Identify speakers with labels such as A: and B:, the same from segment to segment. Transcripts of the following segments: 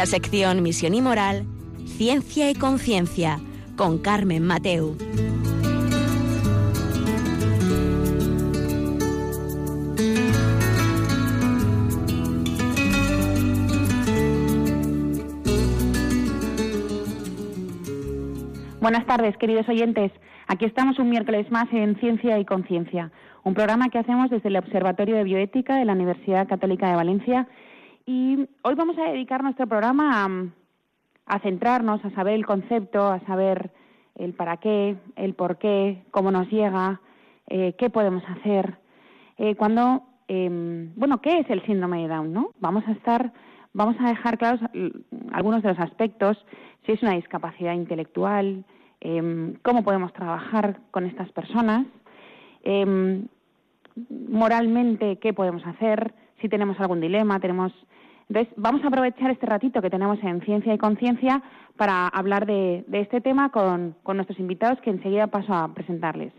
A: La sección Misión y Moral, Ciencia y Conciencia, con Carmen Mateu.
B: Buenas tardes, queridos oyentes. Aquí estamos un miércoles más en Ciencia y Conciencia, un programa que hacemos desde el Observatorio de Bioética de la Universidad Católica de Valencia. Y hoy vamos a dedicar nuestro programa a, centrarnos, a saber el concepto, a saber el para qué, el por qué, cómo nos llega, eh, qué podemos hacer. Eh, cuando, em, bueno, ¿qué es el síndrome de Down? ¿no? Vamos a estar, vamos a dejar claros algunos de los aspectos si es una discapacidad intelectual, em, cómo podemos trabajar con estas personas, em, moralmente qué podemos hacer, si tenemos algún dilema, tenemos... Entonces, vamos a aprovechar este ratito que tenemos en Ciencia y Conciencia para hablar de, este tema con nuestros invitados que enseguida paso a presentarles.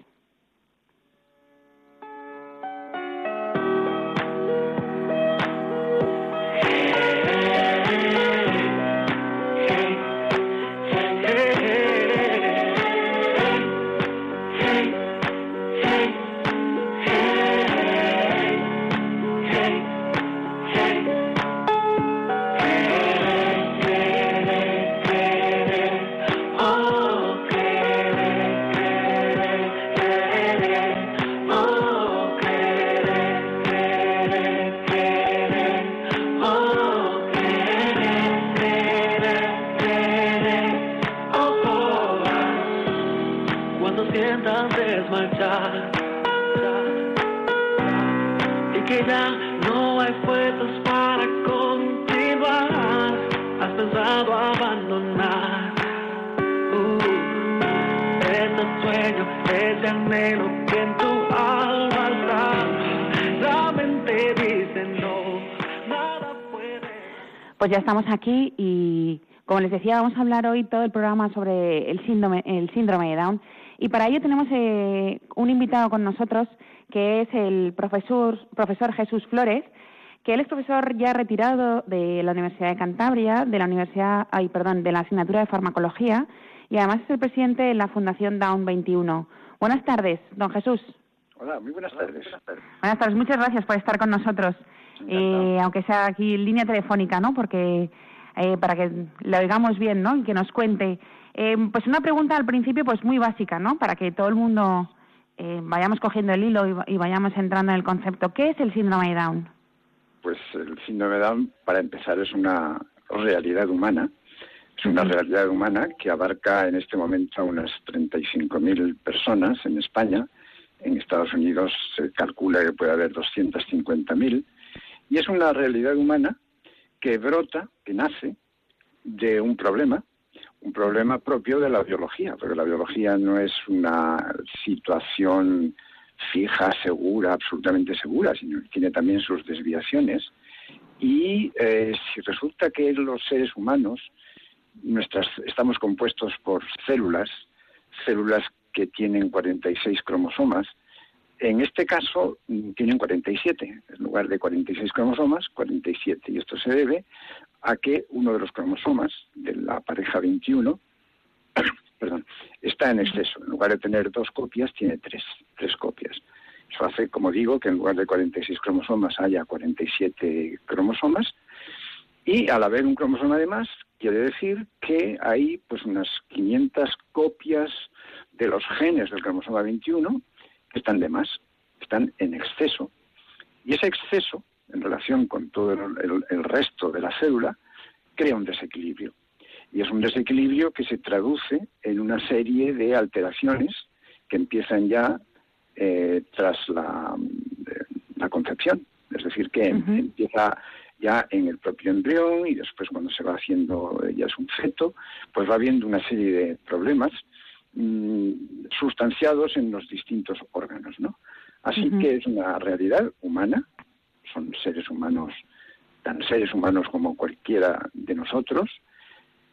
B: Ya estamos aquí y, como les decía, vamos a hablar hoy todo el programa sobre el síndrome, el síndrome de Down. Y para ello tenemos eh, un invitado con nosotros, que es el profesor, profesor Jesús Flores, que él es profesor ya retirado de la Universidad de Cantabria, de la Universidad, ay, perdón, de la asignatura de farmacología, y además es el presidente de la Fundación Down 21. Buenas tardes, don Jesús.
C: Hola, muy buenas tardes.
B: Buenas tardes, muchas gracias por estar con nosotros eh, aunque sea aquí en línea telefónica, ¿no? Porque eh, para que lo oigamos bien, ¿no? Y que nos cuente. Eh, pues una pregunta al principio, pues muy básica, ¿no? Para que todo el mundo eh, vayamos cogiendo el hilo y, vayamos entrando en el concepto. ¿Qué es el síndrome de Down?
C: Pues el síndrome de Down, para empezar, es una realidad humana. Es una realidad humana que abarca en este momento a unas 35.000 personas en España. En Estados Unidos se calcula que puede haber 250.000 y es una realidad humana que brota, que nace de un problema, un problema propio de la biología, porque la biología no es una situación fija, segura, absolutamente segura, sino que tiene también sus desviaciones. Y eh, si resulta que los seres humanos nuestras, estamos compuestos por células, células que tienen 46 cromosomas, en este caso mm, tienen 47, en lugar de 46 cromosomas, 47. Y esto se debe a que uno de los cromosomas de la pareja 21 perdón, está en exceso. En lugar de tener dos copias, tiene tres, tres copias. Eso hace, como digo, que en lugar de 46 cromosomas haya 47 cromosomas. Y al haber un cromosoma de más, quiere decir que hay pues unas 500 copias de los genes del cromosoma 21 están de más, están en exceso. Y ese exceso, en relación con todo el, resto de la célula, crea un desequilibrio. Y es un desequilibrio que se traduce en una serie de alteraciones que empiezan ya eh, tras la, la, concepción. Es decir, que empieza ya en el propio embrión y después cuando se va haciendo ya es un feto, pues va habiendo una serie de problemas sustanciados en los distintos órganos, ¿no? Así que es una realidad humana, son seres humanos, tan seres humanos como cualquiera de nosotros,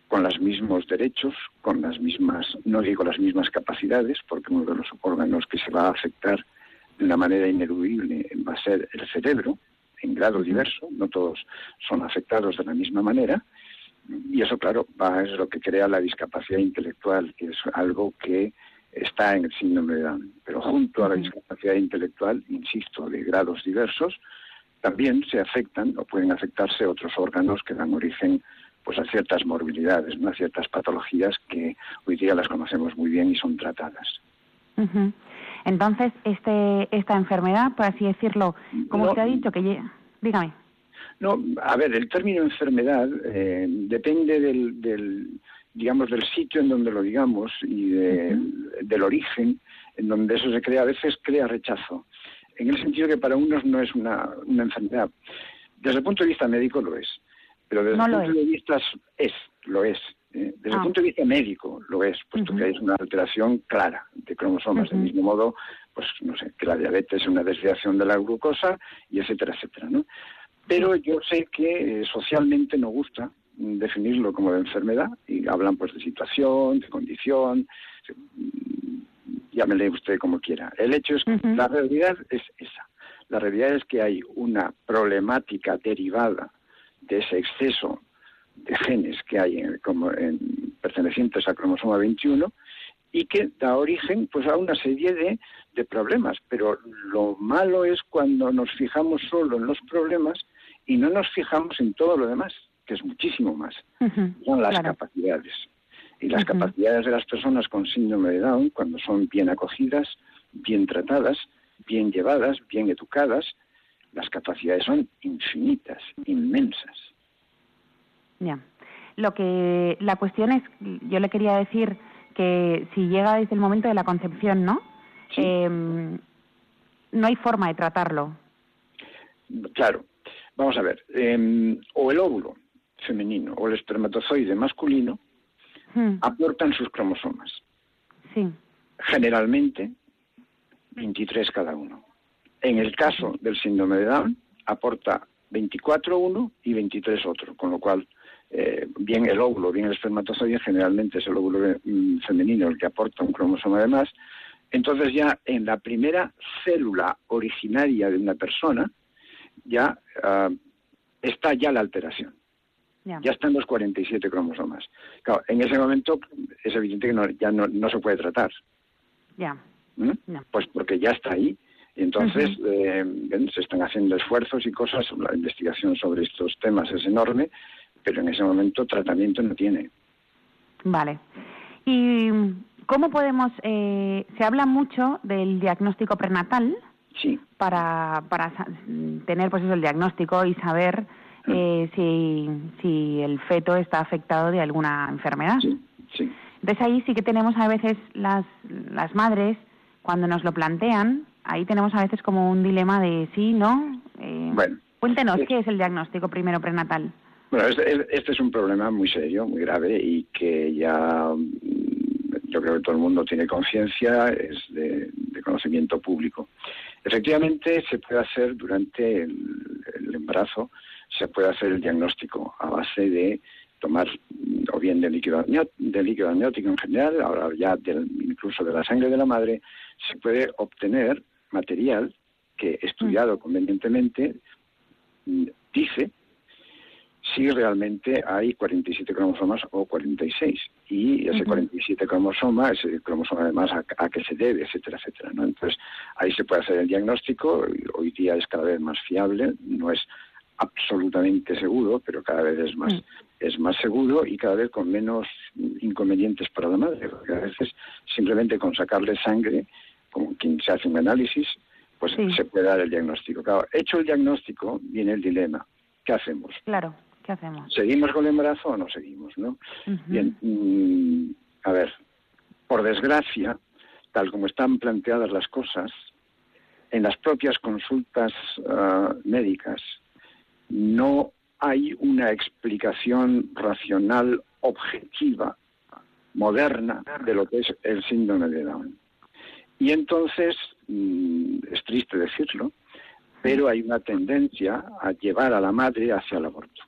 C: con los mismos derechos, con las mismas, no digo las mismas capacidades, porque uno de los órganos que se va a afectar de una manera ineludible va a ser el cerebro, en grado diverso, no todos son afectados de la misma manera, Y eso, claro, es lo que crea la discapacidad intelectual, que es algo que está en el síndrome de Down. Pero junto a la discapacidad intelectual, insisto, de grados diversos, también se afectan o pueden afectarse otros órganos que dan origen pues a ciertas morbilidades, a ciertas patologías que hoy día las conocemos muy bien y son tratadas.
B: Entonces, este, esta enfermedad, por así decirlo, como usted ha dicho, que dígame.
C: No, a ver, el término enfermedad eh, depende del, digamos, del sitio en donde lo digamos y del origen en donde eso se crea. A veces crea rechazo, en el sentido que para unos no es una, una enfermedad. Desde el punto de vista médico lo es, pero desde el punto de vista es, lo es. Eh, desde el ah. punto de vista médico lo es, puesto que hay una alteración clara de cromosomas. Del mismo modo, pues no sé, que la diabetes es una desviación de la glucosa y etcétera, etcétera, ¿no? Pero yo sé que eh, socialmente no gusta definirlo como de enfermedad y hablan pues de situación, de condición, mm, llámele usted como quiera. El hecho es que la realidad es esa. La realidad es que hay una problemática derivada de ese exceso de genes que hay en, como en, pertenecientes al cromosoma 21 y que da origen pues a una serie de, de problemas. Pero lo malo es cuando nos fijamos solo en los problemas y no nos fijamos en todo lo demás, que es muchísimo más. Son las capacidades. Y las capacidades de las personas con síndrome de Down, cuando son bien acogidas, bien tratadas, bien llevadas, bien educadas, las capacidades son infinitas, inmensas.
B: Ya. Lo que la cuestión es, yo le quería decir que si llega desde el momento de la concepción, ¿no? Em, no hay forma de tratarlo.
C: Claro, Vamos a ver, em, o el óvulo femenino o el espermatozoide masculino hmm. aportan sus cromosomas.
B: Sí.
C: Generalmente 23 cada uno. En el caso del síndrome de Down, aporta 24 uno y 23 otro, con lo cual eh, bien el óvulo, bien el espermatozoide, generalmente es el óvulo mm, femenino el que aporta un cromosoma de más. Entonces ya en la primera célula originaria de una persona, ya ah, está ya la alteración. Ya están los 47 cromosomas. Claro, en ese momento es evidente que ya no, se puede tratar.
B: Ya.
C: ¿Mm? Pues porque ya está ahí. Y entonces eh, se están haciendo esfuerzos y cosas. La investigación sobre estos temas es enorme, pero en ese momento tratamiento no tiene.
B: Vale. ¿Y cómo podemos.? Eh, se habla mucho del diagnóstico prenatal.
C: Sí.
B: Para, para tener pues eso, el diagnóstico y saber mm. eh, si, si el feto está afectado de alguna enfermedad.
C: Sí, sí.
B: Entonces ahí sí que tenemos a veces las, las madres, cuando nos lo plantean, ahí tenemos a veces como un dilema de sí, ¿no?
C: Eh, bueno.
B: Cuéntenos, ¿qué es el diagnóstico primero prenatal?
C: Bueno, este, este, es un problema muy serio, muy grave y que ya yo creo que todo el mundo tiene conciencia, es de, conocimiento público. Efectivamente, se puede hacer durante el, embarazo, se puede hacer el diagnóstico a base de tomar o bien de líquido, de líquido amniótico en general, ahora ya incluso de la sangre de la madre, se puede obtener material que estudiado convenientemente dice si realmente hay 47 cromosomas o 46. Y ese 47 cromosoma, ese cromosoma además a, qué se debe, etcétera, etcétera. ¿no? Entonces ahí se puede hacer el diagnóstico, hoy día es cada vez más fiable, no es absolutamente seguro, pero cada vez es más, mm. es más seguro y cada vez con menos inconvenientes para la madre, porque a veces simplemente con sacarle sangre, como quien se hace un análisis, pues se puede dar el diagnóstico. Claro, hecho el diagnóstico, viene el dilema. ¿Qué hacemos?
B: Claro. ¿Qué hacemos?
C: ¿Seguimos con el embarazo o no seguimos? ¿no? Bien, mm, a ver, por desgracia, tal como están planteadas las cosas, en las propias consultas ah, médicas no hay una explicación racional objetiva, moderna, de lo que es el síndrome de Down. Y entonces, mm, es triste decirlo, pero hay una tendencia a llevar a la madre hacia el aborto.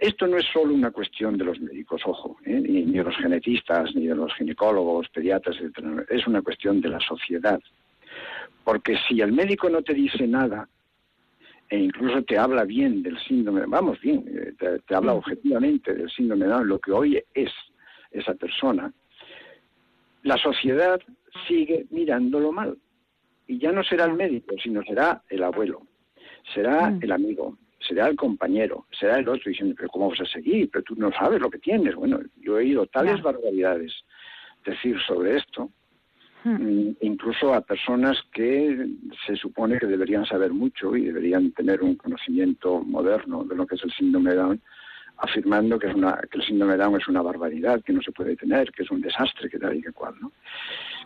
C: Esto no es solo una cuestión de los médicos, ojo, ¿eh? ni, de los genetistas, ni de los ginecólogos, pediatras, etc. Es una cuestión de la sociedad. Porque si el médico no te dice nada e incluso te habla bien del síndrome, vamos bien, eh, te, habla objetivamente del síndrome de Down, lo que hoy es esa persona, la sociedad sigue mirándolo mal. Y ya no será el médico, sino será el abuelo, será mm. el amigo, será el compañero, será el otro, diciendo, pero ¿cómo vas a seguir? Pero tú no sabes lo que tienes. Bueno, yo he oído tales barbaridades decir sobre esto, hmm. mm, incluso a personas que se supone que deberían saber mucho y deberían tener un conocimiento moderno de lo que es el síndrome de Down, afirmando que, es una, que el síndrome de Down es una barbaridad, que no se puede tener, que es un desastre, que tal y que cual. ¿no?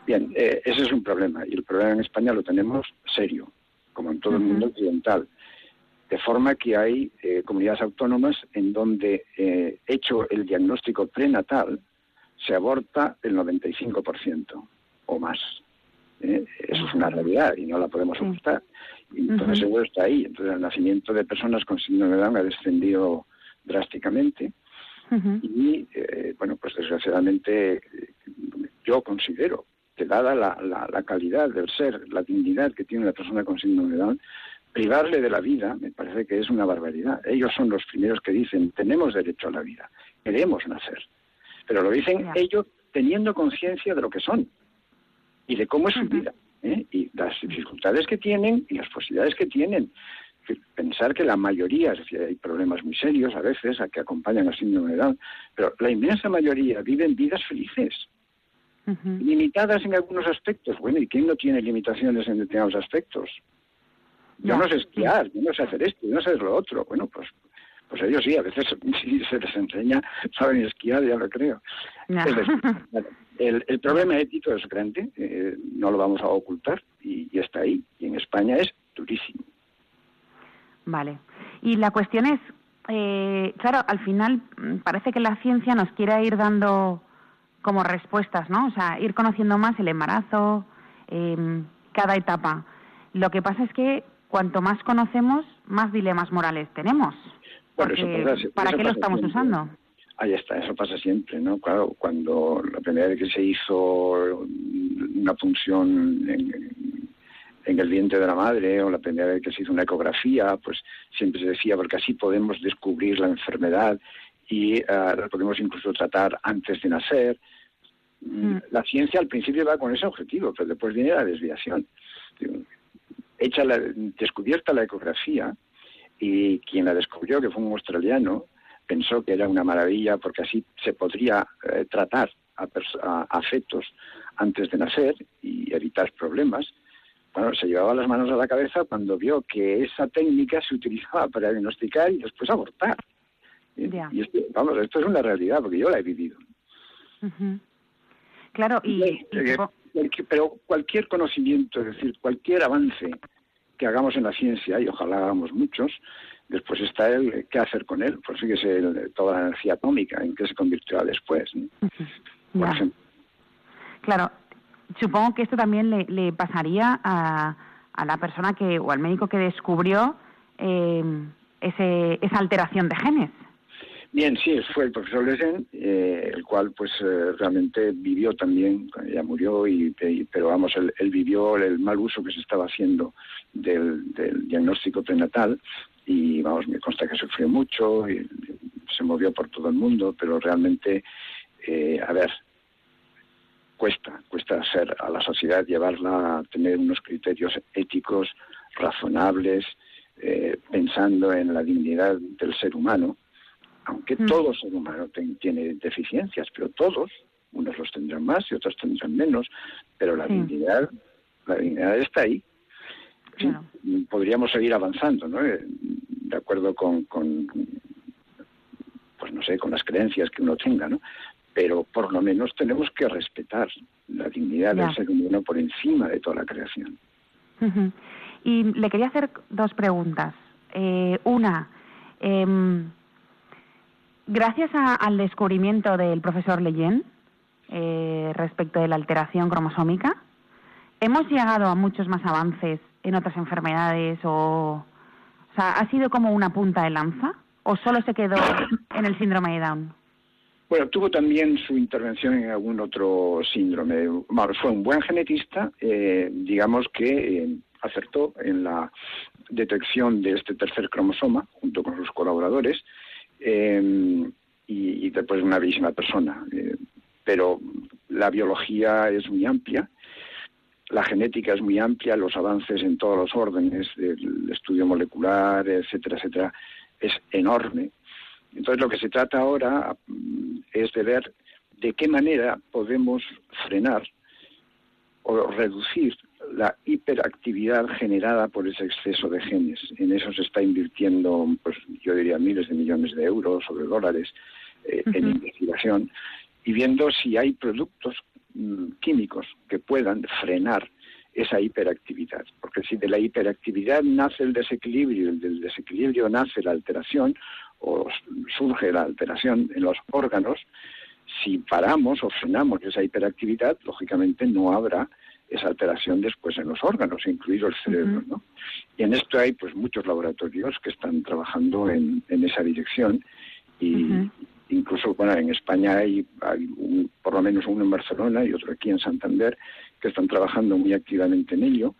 C: Bien, eh, ese es un problema y el problema en España lo tenemos serio, como en todo el mundo occidental. De forma que hay eh, comunidades autónomas en donde, eh, hecho el diagnóstico prenatal, se aborta el 95% o más. ¿eh? Eso es una realidad y no la podemos ocultar. Entonces seguro está ahí. Entonces el nacimiento de personas con síndrome de Down ha descendido drásticamente. Y bueno, pues desgraciadamente yo considero que dada la, la, calidad del ser, la dignidad que tiene la persona con síndrome de Down, privarle de la vida me parece que es una barbaridad. Ellos son los primeros que dicen tenemos derecho a la vida, queremos nacer. Pero lo dicen ellos teniendo conciencia de lo que son y de cómo es su vida ¿eh? y las dificultades que tienen y las posibilidades que tienen. Pensar que la mayoría, es decir, hay problemas muy serios a veces a que acompañan al síndrome de Down, pero la inmensa mayoría viven vidas felices, limitadas en algunos aspectos. Bueno, ¿y quién no tiene limitaciones en determinados aspectos? Yo no sé esquiar, yo no sé hacer esto, yo no sé hacer lo otro. Bueno, pues pues ellos sí, a veces si se les enseña, saben esquiar, ya lo creo. el, problema ético es grande, eh, no lo vamos a ocultar y, está ahí. Y en España es durísimo.
B: Vale. Y la cuestión es, eh, claro, al final mm, parece que la ciencia nos quiere ir dando como respuestas, ¿no? O sea, ir conociendo más el embarazo, em, cada etapa. Lo que pasa es que cuanto más conocemos, más dilemas morales tenemos. ¿Para qué lo estamos usando?
C: Ahí está, eso pasa siempre, ¿no? Claro, cuando la primera vez que se hizo una punción en, el vientre de la madre o la primera vez que se hizo una ecografía, pues siempre se decía, porque así podemos descubrir la enfermedad y uh, la podemos incluso tratar antes de nacer. Mm. La ciencia al principio va con ese objetivo, pero después viene la desviación. Hecha la, descubierta la ecografía, y quien la descubrió, que fue un australiano, pensó que era una maravilla porque así se podría eh, tratar a, fetos antes de nacer y evitar problemas. Bueno, se llevaba las manos a la cabeza cuando vio que esa técnica se utilizaba para diagnosticar y después abortar. Y esto, vamos, esto es una realidad porque yo la he vivido.
B: Claro, y,
C: pero cualquier conocimiento, es decir, cualquier avance que hagamos en la ciencia, y ojalá hagamos muchos, después está el qué hacer con él, pues fíjese toda la energía atómica, en qué se convirtió después.
B: Claro, supongo que esto también le, pasaría a, a, la persona que, o al médico que descubrió eh, ese, esa alteración de genes.
C: Bien, sí, fue el profesor Lesen, eh, el cual pues eh, realmente vivió también, ya murió, y, pero vamos, él, vivió el mal uso que se estaba haciendo del, diagnóstico prenatal y vamos, me consta que sufrió mucho y se movió por todo el mundo, pero realmente, eh, a ver, cuesta, cuesta hacer a la sociedad llevarla a tener unos criterios éticos razonables, pensando en la dignidad del ser humano aunque mm. todo ser humano tiene deficiencias, pero todos, unos los tendrán más y otros tendrán menos, pero la dignidad, la dignidad está ahí. podríamos seguir avanzando, ¿no? Eh, de acuerdo con, con, pues no sé, con las creencias que uno tenga, ¿no? Pero por lo menos tenemos que respetar la dignidad del ser humano por encima de toda la creación.
B: Y le quería hacer dos preguntas. Eh, una, eh, Gracias al descubrimiento del profesor Leyen eh, respecto de la alteración cromosómica, hemos llegado a muchos más avances en otras enfermedades o, o sea, ¿ha sido como una punta de lanza o solo se quedó en el síndrome de Down?
C: Bueno, tuvo también su intervención en algún otro síndrome. fue un buen genetista, eh, digamos que eh, acertó en la detección de este tercer cromosoma junto con sus colaboradores eh, y, después una bellísima persona. Eh, pero la biología es muy amplia, la genética es muy amplia, los avances en todos los órdenes, el estudio molecular, etcétera, etcétera, es enorme. Entonces lo que se trata ahora mm, es de ver de qué manera podemos frenar o reducir la hiperactividad generada por ese exceso de genes. En eso se está invirtiendo, pues yo diría miles de millones de euros o de dólares eh, en investigación y viendo si hay productos mm, químicos que puedan frenar esa hiperactividad. Porque si de la hiperactividad nace el desequilibrio y del desequilibrio nace la alteración o surge la alteración en los órganos, si paramos o frenamos esa hiperactividad, lógicamente no habrá esa alteración después en los órganos, incluido el cerebro. ¿no? Y en esto hay pues muchos laboratorios que están trabajando en, esa dirección y incluso bueno, en España hay, por lo menos uno en Barcelona y otro aquí en Santander que están trabajando muy activamente en ello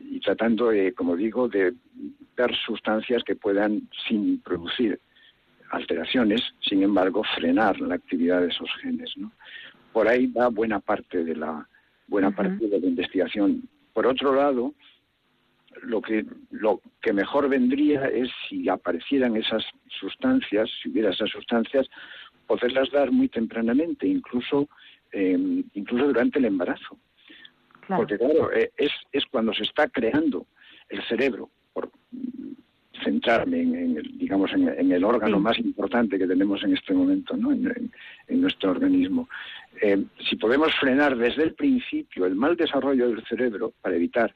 C: y tratando, de, como digo, de dar sustancias que puedan, sin producir alteraciones, sin embargo, frenar la actividad de esos genes. ¿no? Por ahí va buena parte de la buena parte de la investigación. Por otro lado, lo que lo que mejor vendría es si aparecieran esas sustancias, si hubiera esas sustancias, poderlas dar muy tempranamente, incluso eh, incluso durante el embarazo. Porque claro, eh, es, es cuando se está creando el cerebro, por centrarme en, el, digamos, en, el órgano más importante que tenemos en este momento, ¿no? en, nuestro organismo. Eh, si podemos frenar desde el principio el mal desarrollo del cerebro para evitar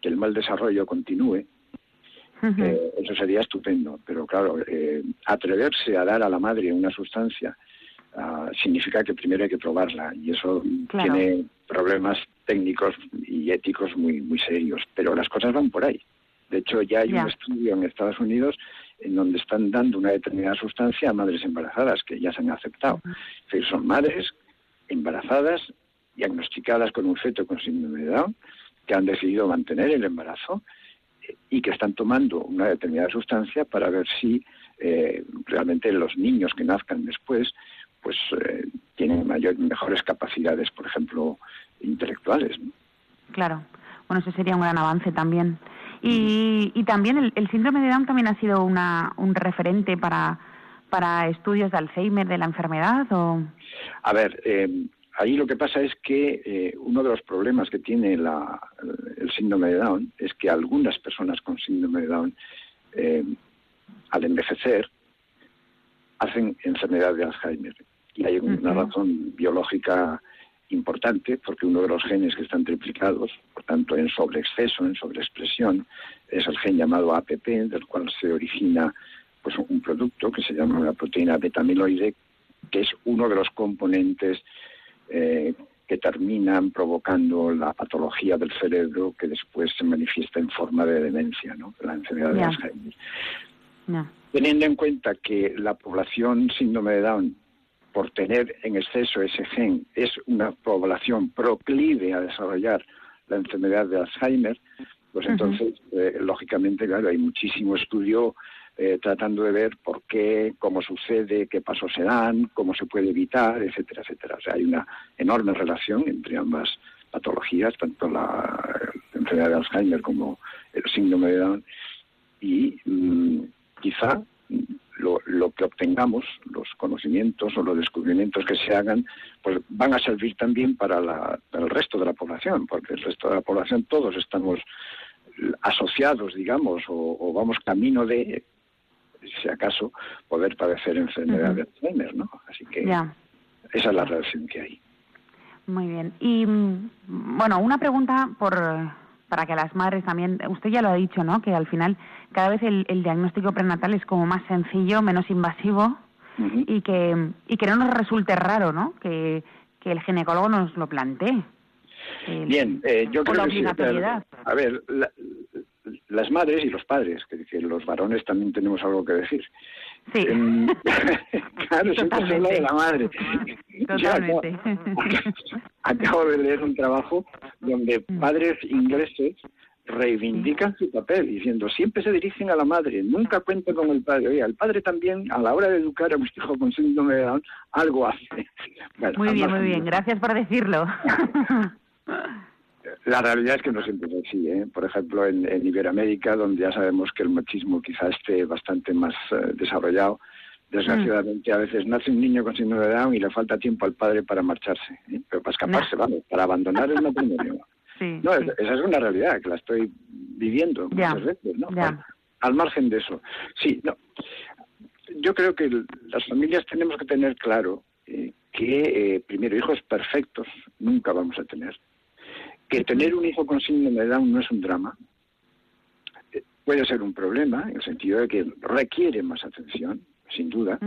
C: que el mal desarrollo continúe, eh, eso sería estupendo. Pero claro, atreverse a dar a la madre una sustancia ah, significa que primero hay que probarla y eso tiene problemas técnicos y éticos muy, muy serios, pero las cosas van por ahí. De hecho, ya hay un estudio en Estados Unidos en donde están dando una determinada sustancia a madres embarazadas que ya se han aceptado. Es decir, son madres embarazadas, diagnosticadas con un feto con síndrome de Down, que han decidido mantener el embarazo eh, y que están tomando una determinada sustancia para ver si eh, realmente los niños que nazcan después pues eh, tienen mayor, mejores capacidades, por ejemplo, intelectuales.
B: Claro. Bueno, ese sería un gran avance también. Y, y también el, síndrome de Down también ha sido una, un referente para, para estudios de Alzheimer de la enfermedad o
C: a ver eh, ahí lo que pasa es que eh, uno de los problemas que tiene la, el síndrome de Down es que algunas personas con síndrome de Down al envejecer hacen enfermedad de Alzheimer. Y hay una razón biológica importante porque uno de los genes que están triplicados, por tanto en sobreexceso, en sobreexpresión, es el gen llamado APP, del cual se origina pues un producto que se llama la proteína betamiloide, que es uno de los componentes eh, que terminan provocando la patología del cerebro que después se manifiesta en forma de demencia, ¿no? la enfermedad de Alzheimer. Teniendo en cuenta que la población síndrome de Down por tener en exceso ese gen, es una población proclive a desarrollar la enfermedad de Alzheimer, pues entonces, eh, lógicamente, claro, hay muchísimo estudio eh, tratando de ver por qué, cómo sucede, qué pasos se dan, cómo se puede evitar, etcétera, etcétera. O sea, hay una enorme relación entre ambas patologías, tanto la, enfermedad de Alzheimer como el síndrome de Down, y mm, quizá lo, que obtengamos, los conocimientos o los descubrimientos que se hagan, pues van a servir también para, el resto de la población, porque el resto de la población todos estamos asociados, digamos, o, vamos camino de, si acaso, poder padecer enfermedad de Alzheimer, ¿no? Así que esa es la relación que hay.
B: Muy bien. Y, mm, bueno, una pregunta por para que las madres también, usted ya lo ha dicho, ¿no? Que al final cada vez el, diagnóstico prenatal es como más sencillo, menos invasivo y que y que no nos resulte raro, ¿no? Que, el ginecólogo nos lo plantee.
C: Bien, eh, yo creo que a ver, las madres y los padres, que, los varones también tenemos algo que decir.
B: Sí. Em,
C: claro, siempre se habla de la madre.
B: Totalmente.
C: acabo, de leer un trabajo donde mm. padres ingleses reivindican su papel, diciendo siempre se dirigen a la madre, nunca cuentan con el padre. Oye, el padre también, a la hora de educar a un hijo con síndrome de Down, algo hace.
B: muy bien, muy bien, gracias por decirlo.
C: La realidad es que no siempre es así. ¿eh? Por ejemplo, en, Iberoamérica, donde ya sabemos que el machismo quizá esté bastante más eh, desarrollado, desgraciadamente a veces nace un niño con síndrome de Down y le falta tiempo al padre para marcharse, ¿eh? pero para escaparse, vale, para abandonar el matrimonio. No, esa es una realidad que la estoy viviendo muchas veces, ¿no? Al, margen de eso. Sí, no. Yo creo que las familias tenemos que tener claro eh, que, eh, primero, hijos perfectos nunca vamos a tener. Que tener un hijo con síndrome de Down no es un drama. Eh, puede ser un problema, en el sentido de que requiere más atención, sin duda,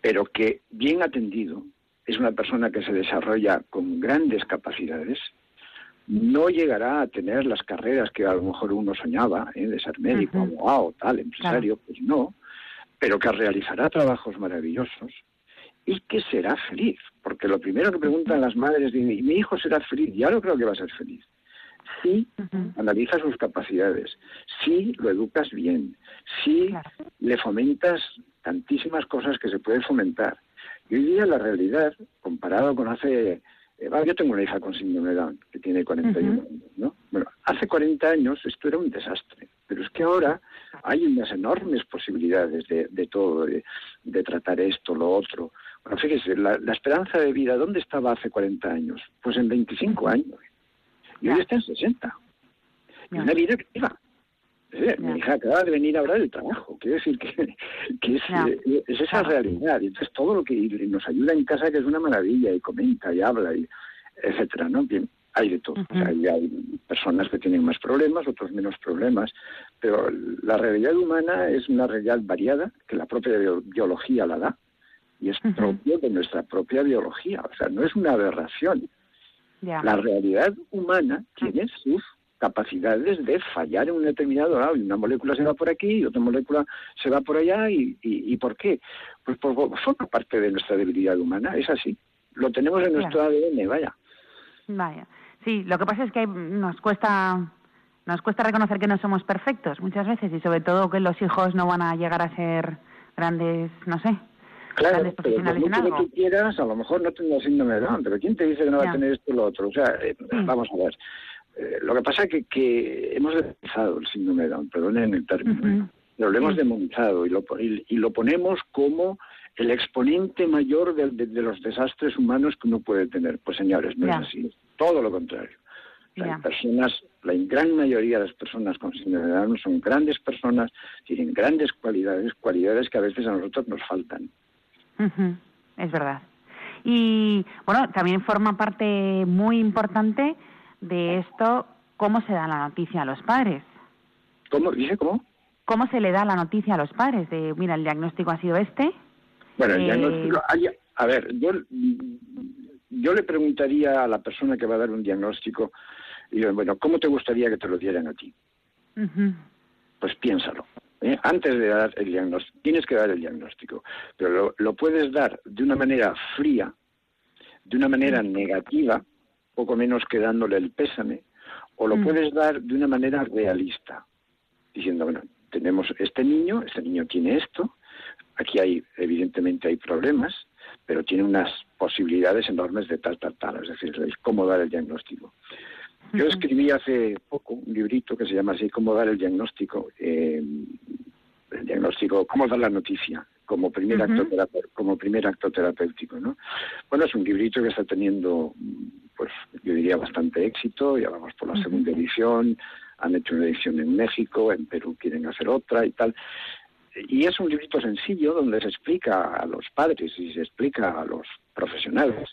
C: pero que, bien atendido, es una persona que se desarrolla con grandes capacidades no llegará a tener las carreras que a lo mejor uno soñaba, ¿eh? de ser médico, abogado, tal, empresario, pues no, pero que realizará trabajos maravillosos y que será feliz, porque lo primero que preguntan las madres es, mi hijo será feliz? Ya no creo que va a ser feliz. Si analiza sus capacidades, si lo educas bien, si le fomentas tantísimas cosas que se pueden fomentar. Y hoy día la realidad, comparado con hace eh, yo tengo una hija con síndrome de Down que tiene 41 años, ¿no? Bueno, hace 40 años esto era un desastre, pero es que ahora hay unas enormes posibilidades de, de todo, de, tratar esto, lo otro. Fíjese, la, esperanza de vida, ¿dónde estaba hace 40 años? Pues en 25 años. Y hoy está en 60. Y una vida activa. Mi hija acaba de venir ahora del trabajo. Quiero decir que, que es, eh, es, esa realidad. Y entonces todo lo que nos ayuda en casa, que es una maravilla, y comenta y habla, y etcétera, ¿no? Bien, hay de todo. hay, hay, personas que tienen más problemas, otros menos problemas, pero la realidad humana es una realidad variada, que la propia biología la da, y es propio de nuestra propia biología. O sea, no es una aberración. La realidad humana tiene sus capacidades de fallar en un determinado lado y una molécula se va por aquí y otra molécula se va por allá y, y, ¿por qué? Pues por, forma parte de nuestra debilidad humana, es así. Lo tenemos en nuestro ADN, vaya.
B: Vaya. Sí, lo que pasa es que nos cuesta nos cuesta reconocer que no somos perfectos muchas veces y sobre todo que los hijos no van a llegar a ser grandes, no sé,
C: Claro, pero por mucho que tú quieras, a lo mejor no tengo síndrome de Down, pero ¿quién te dice que no va a tener esto o lo otro? O sea, eh, vamos a ver. Eh, lo que pasa es que, que hemos demonizado el síndrome de Down, perdonen el término, pero lo hemos demonizado y lo, y, lo ponemos como el exponente mayor de, los desastres humanos que uno puede tener. Pues señores, no es así, todo lo contrario. Las personas, la gran mayoría de las personas con síndrome de Down son grandes personas, tienen grandes cualidades, cualidades que a veces a nosotros nos faltan.
B: Es verdad. Y bueno, también forma parte muy importante de esto, ¿cómo se da la noticia a los padres?
C: ¿Cómo? ¿Dice cómo?
B: ¿Cómo se le da la noticia a los padres? De, mira, el diagnóstico ha sido este.
C: Bueno, el eh, diagnóstico... a ver, yo, yo le preguntaría a la persona que va a dar un diagnóstico, y yo, bueno, ¿cómo te gustaría que te lo dieran a ti? Pues piénsalo. ¿Eh? Antes de dar el diagnóstico, tienes que dar el diagnóstico, pero lo, lo puedes dar de una manera fría, de una manera negativa, poco menos que dándole el pésame, o lo mm. puedes dar de una manera realista, diciendo, bueno, tenemos este niño, este niño tiene esto, aquí hay, evidentemente hay problemas, pero tiene unas posibilidades enormes de tal, tal, tal, es decir, es cómo dar el diagnóstico. Yo escribí hace poco un librito que se llama así, cómo dar el diagnóstico, eh, el diagnóstico, cómo dar la noticia como primer acto como primer acto terapéutico, ¿no? Bueno, es un librito que está teniendo pues yo diría bastante éxito, ya vamos por la segunda edición, han hecho una edición en México, en Perú quieren hacer otra y tal. Y es un librito sencillo donde se explica a los padres y se explica a los profesionales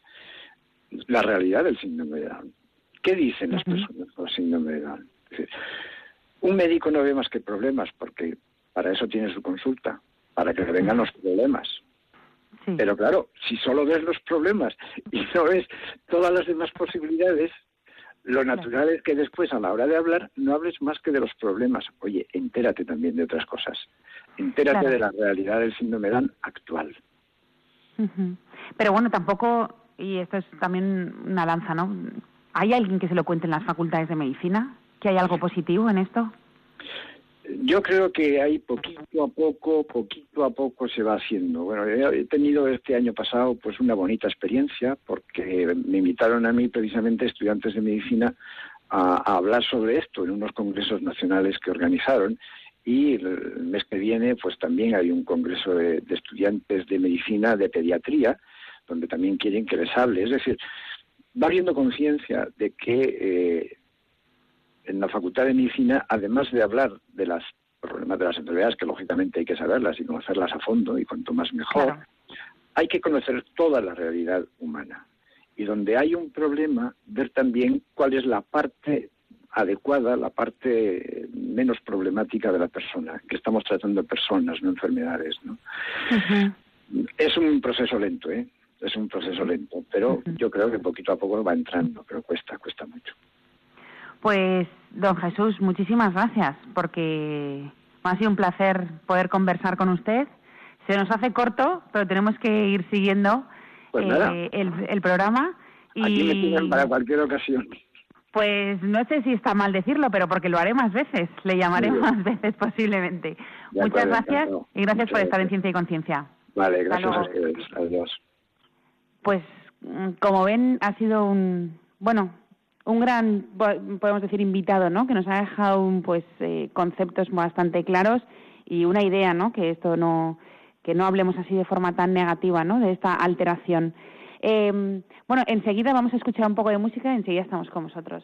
C: la realidad del síndrome de Down. ¿Qué dicen las personas con síndrome de Down? un médico no ve más que problemas porque para eso tiene su consulta, para que le vengan los problemas. Pero claro, si solo ves los problemas y no ves todas las demás posibilidades, lo natural es que después, a la hora de hablar, no hables más que de los problemas. Oye, entérate también de otras cosas. Entérate de la realidad del síndrome Down actual.
B: Pero bueno, tampoco, y esto es también una lanza, ¿no? ¿Hay alguien que se lo cuente en las facultades de medicina? que hay algo positivo en esto?
C: Yo creo que hay poquito a poco, poquito a poco se va haciendo. Bueno, he tenido este año pasado pues una bonita experiencia porque me invitaron a mí precisamente estudiantes de medicina a, hablar sobre esto en unos congresos nacionales que organizaron y el mes que viene pues también hay un congreso de, estudiantes de medicina de pediatría donde también quieren que les hable. Es decir, va habiendo conciencia de que eh, en la Facultad de Medicina, además de hablar de los problemas de las enfermedades, que lógicamente hay que saberlas y conocerlas a fondo, y cuanto más mejor, hay que conocer toda la realidad humana. Y donde hay un problema, ver también cuál es la parte adecuada, la parte menos problemática de la persona, que estamos tratando personas, no enfermedades. ¿no? Es un proceso lento, ¿eh? Es un proceso lento, pero yo creo que poquito a poco va entrando, pero cuesta, cuesta mucho.
B: Pues, don Jesús, muchísimas gracias, porque ha sido un placer poder conversar con usted. Se nos hace corto, pero tenemos que ir siguiendo
C: pues
B: eh, el, programa.
C: Y... Aquí me tienen para cualquier ocasión.
B: Pues no sé si está mal decirlo, pero porque lo haré más veces, le llamaré más veces posiblemente. Muchas gracias y gracias por estar en Ciencia y Conciencia.
C: Vale, gracias a ustedes. Adiós.
B: Pues mm, como ven, ha sido un, bueno, un gran, podemos decir, invitado, ¿no? Que nos ha dejado pues eh, conceptos bastante claros y una idea, ¿no? Que esto no, que no hablemos así de forma tan negativa, ¿no? De esta alteración. Eh, bueno, enseguida vamos a escuchar un poco de música y enseguida estamos con vosotros.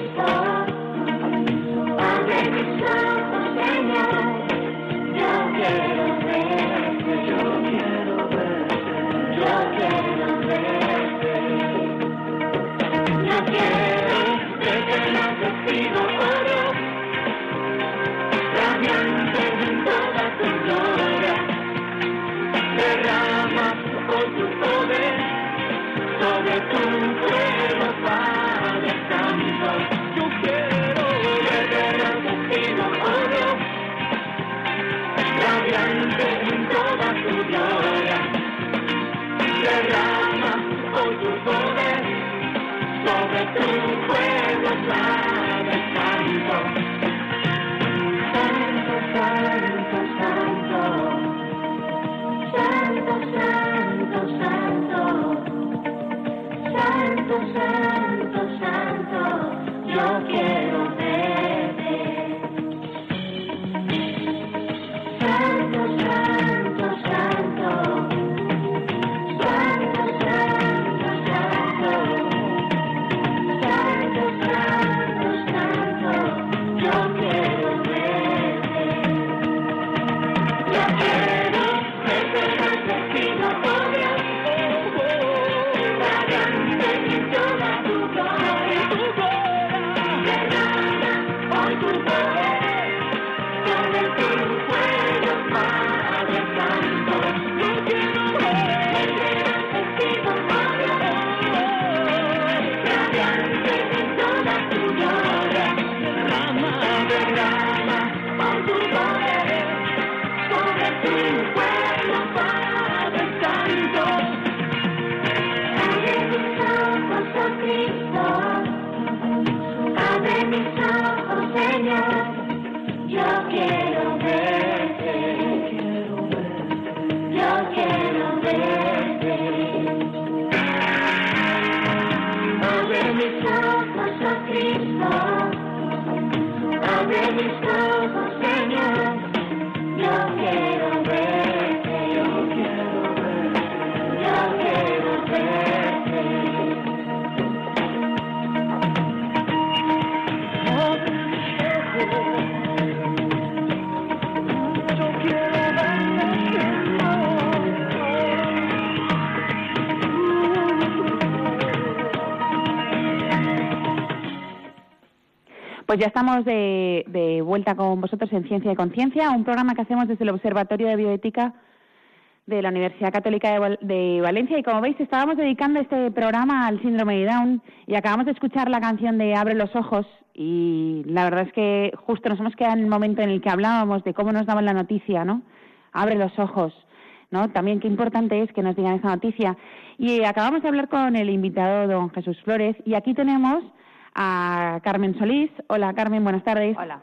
D: Amen. Thank you.
B: Pues ya estamos de, de vuelta con vosotros en Ciencia y Conciencia, un programa que hacemos desde el Observatorio de Bioética de la Universidad Católica de, de Valencia. Y como veis, estábamos dedicando este programa al síndrome de Down y acabamos de escuchar la canción de Abre los ojos. Y la verdad es que justo nos hemos quedado en el momento en el que hablábamos de cómo nos daban la noticia, ¿no? Abre los ojos. ¿no? También qué importante es que nos digan esa noticia. Y acabamos de hablar con el invitado, don Jesús Flores, y aquí tenemos a Carmen Solís. Hola, Carmen, buenas tardes.
E: Hola.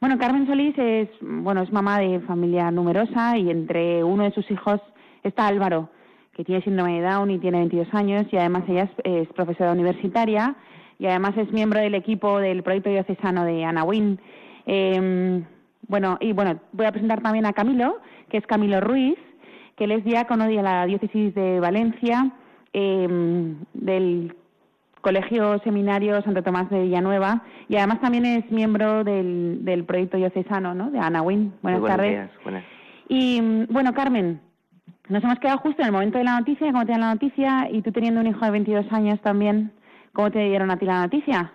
B: Bueno, Carmen Solís es, bueno, es mamá de familia numerosa y entre uno de sus hijos está Álvaro, que tiene síndrome de Down y tiene 22 años y además ella es, es profesora universitaria y además es miembro del equipo del proyecto diocesano de Anawin. Eh, bueno, y bueno, voy a presentar también a Camilo, que es Camilo Ruiz, que él es diácono de la diócesis de Valencia, eh, del Colegio Seminario Santo Tomás de Villanueva y además también es miembro del, del proyecto diocesano, ¿no? De Anawin. Buenas
E: Muy buenos
B: tardes.
E: días, buenas.
B: Y bueno, Carmen, nos hemos quedado justo en el momento de la noticia, cómo te dan la noticia, y tú teniendo un hijo de 22 años también, ¿cómo te dieron a ti la noticia?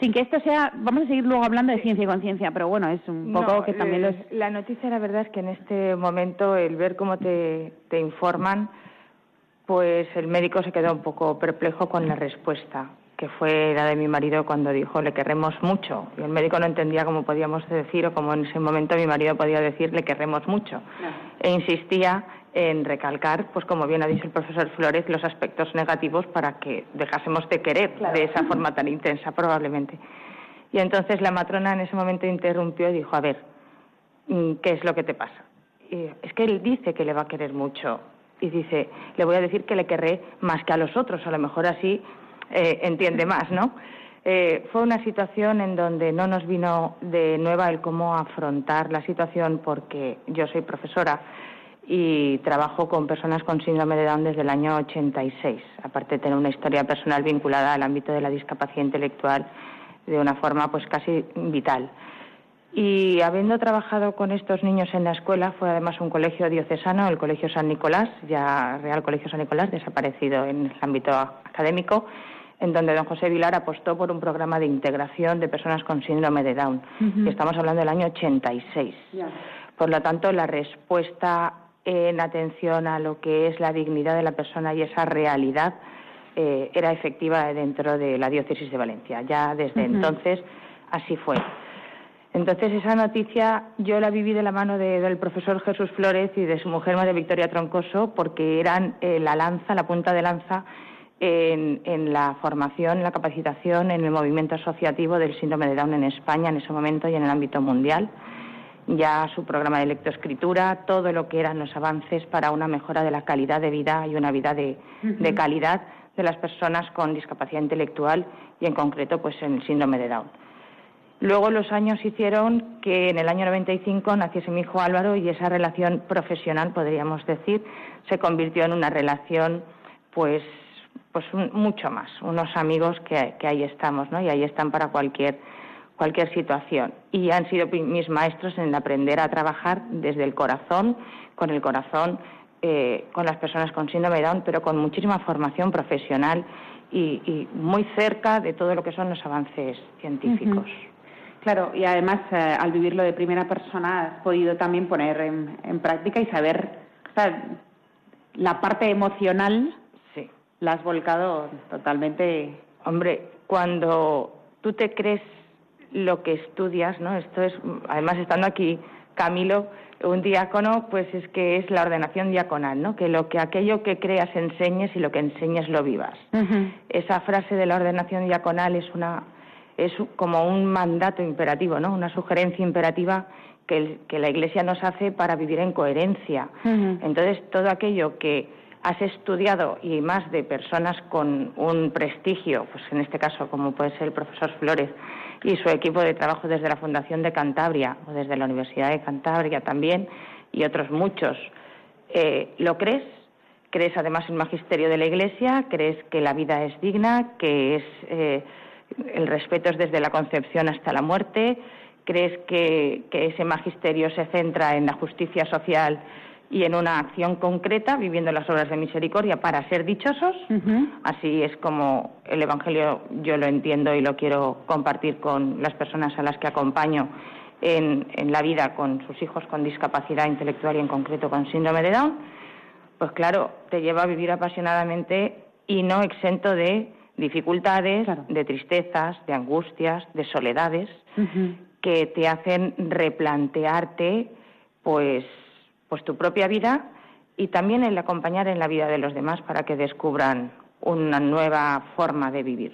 B: Sin que esto sea, vamos a seguir luego hablando de ciencia y conciencia, pero bueno, es un poco
F: No,
B: que también
F: eh,
B: los...
F: La noticia, la verdad es que en este momento el ver cómo te, te informan, pues el médico se quedó un poco perplejo con la respuesta, que fue la de mi marido cuando dijo le querremos mucho. Y el médico no entendía cómo podíamos decir o cómo en ese momento mi marido podía decir le queremos mucho. E insistía en recalcar, pues como bien ha dicho el profesor Flores, los aspectos negativos para que dejásemos de querer de esa forma tan intensa probablemente. Y entonces la matrona en ese momento interrumpió y dijo, a ver, mm, ¿qué es lo que te pasa? Y es que él dice que le va a querer mucho y dice, le voy a decir que le querré más que a los otros, a lo mejor así eh, entiende más, ¿no? Eh, fue una situación en donde no nos vino de nueva el cómo afrontar la situación porque yo soy profesora y trabajo con personas con síndrome de Down desde el año 86, aparte de tener una historia personal vinculada al ámbito de la discapacidad intelectual de una forma pues casi vital. Y habiendo trabajado con estos niños en la escuela, fue además un colegio diocesano, el Colegio San Nicolás, ya Real Colegio San Nicolás, desaparecido en el ámbito académico, en donde don José Vilar apostó por un programa de integración de personas con síndrome de Down. Y estamos hablando del año 86. Por lo tanto, la respuesta en atención a lo que es la dignidad de la persona y esa realidad eh, era efectiva dentro de la diócesis de Valencia. Ya desde entonces así fue. Entonces esa noticia yo la viví de la mano de- del profesor Jesús Flores y de su mujer María Victoria Troncoso porque eran eh, la lanza, la punta de lanza en, en la formación, la capacitación, en el movimiento asociativo del síndrome de Down en España en ese momento y en el ámbito mundial. Ya su programa de lectoescritura, todo lo que eran los avances para una mejora de la calidad de vida y una vida de, de calidad de las personas con discapacidad intelectual y en concreto pues en el síndrome de Down. Luego los años hicieron que en el año 95 naciese mi hijo Álvaro y esa relación profesional, podríamos decir, se convirtió en una relación pues pues un- mucho más, unos amigos que, ahí estamos, ¿no? Y ahí están para cualquier cualquier situación. Y han sido mis maestros en aprender a trabajar desde el corazón, con el corazón, eh, con las personas con síndrome de Down, pero con muchísima formación profesional y, y muy cerca de todo lo que son los avances científicos.
B: Claro, y además eh, al vivirlo de primera persona has podido también poner en, en práctica y saber, o sea, la parte emocional
F: Sí.
B: la has volcado totalmente.
F: Hombre, cuando tú te crees lo que estudias, ¿no? Esto es, además estando aquí Camilo, un diácono, pues es que es la ordenación diaconal, ¿no? Que lo que aquello que creas enseñes y lo que enseñes lo vivas. Esa frase de la ordenación diaconal es una es como un mandato imperativo, ¿no? Una sugerencia imperativa que, el- que la Iglesia nos hace para vivir en coherencia. Entonces, todo aquello que has estudiado y más de personas con un prestigio, pues en este caso como puede ser el profesor Flores y su equipo de trabajo desde la Fundación de Cantabria o desde la Universidad de Cantabria también y otros muchos, eh, ¿lo crees? ¿Crees además el magisterio de la Iglesia? ¿Crees que la vida es digna? ¿Que es eh, el respeto es desde la concepción hasta la muerte? ¿Crees que, que ese magisterio se centra en la justicia social y en una acción concreta, viviendo las obras de misericordia para ser dichosos? Así es como el Evangelio yo lo entiendo y lo quiero compartir con las personas a las que acompaño en, en la vida con sus hijos con discapacidad intelectual y en concreto con síndrome de Down. Pues claro, te lleva a vivir apasionadamente y no exento de dificultades,
B: Claro.
F: de tristezas, de angustias, de soledades que te hacen replantearte pues pues tu propia vida y también el acompañar en la vida de los demás para que descubran una nueva forma de vivir.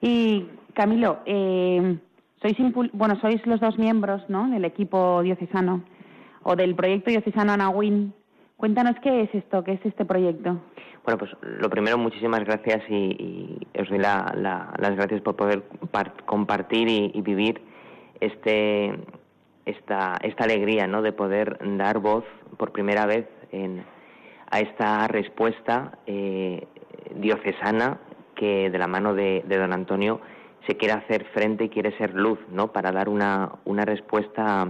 B: Y Camilo, eh, sois bueno, sois los dos miembros, ¿no? Del equipo diocesano o del proyecto diocesano Anawin. Cuéntanos qué es esto, qué es este proyecto.
E: Bueno, pues lo primero, muchísimas gracias y, os doy la- la- las gracias por poder par- compartir y, vivir este, esta, esta alegría ¿no? de poder dar voz por primera vez en, a esta respuesta eh, diocesana que de la mano de, de don Antonio se quiere hacer frente y quiere ser luz ¿no? para dar una, una respuesta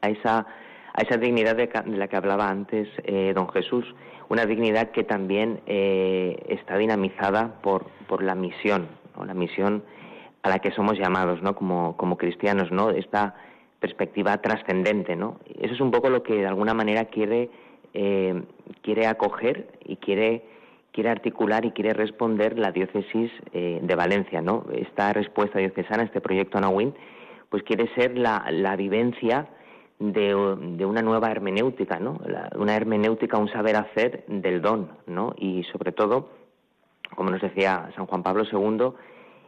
E: a esa, a esa dignidad de, de la que hablaba antes eh, don Jesús, una dignidad que también eh, está dinamizada por, por la misión, la misión a la que somos llamados ¿no? como, cristianos, ¿no? esta perspectiva trascendente. ¿no? Eso es un poco lo que de alguna manera quiere, eh, quiere acoger y quiere, quiere articular y quiere responder la diócesis de Valencia. ¿no? Esta respuesta diocesana, este proyecto Anawin, pues quiere ser la vivencia de, de una nueva hermenéutica, ¿no? La- una hermenéutica, un saber hacer del don, ¿no? Y sobre todo, como nos decía San Juan Pablo II,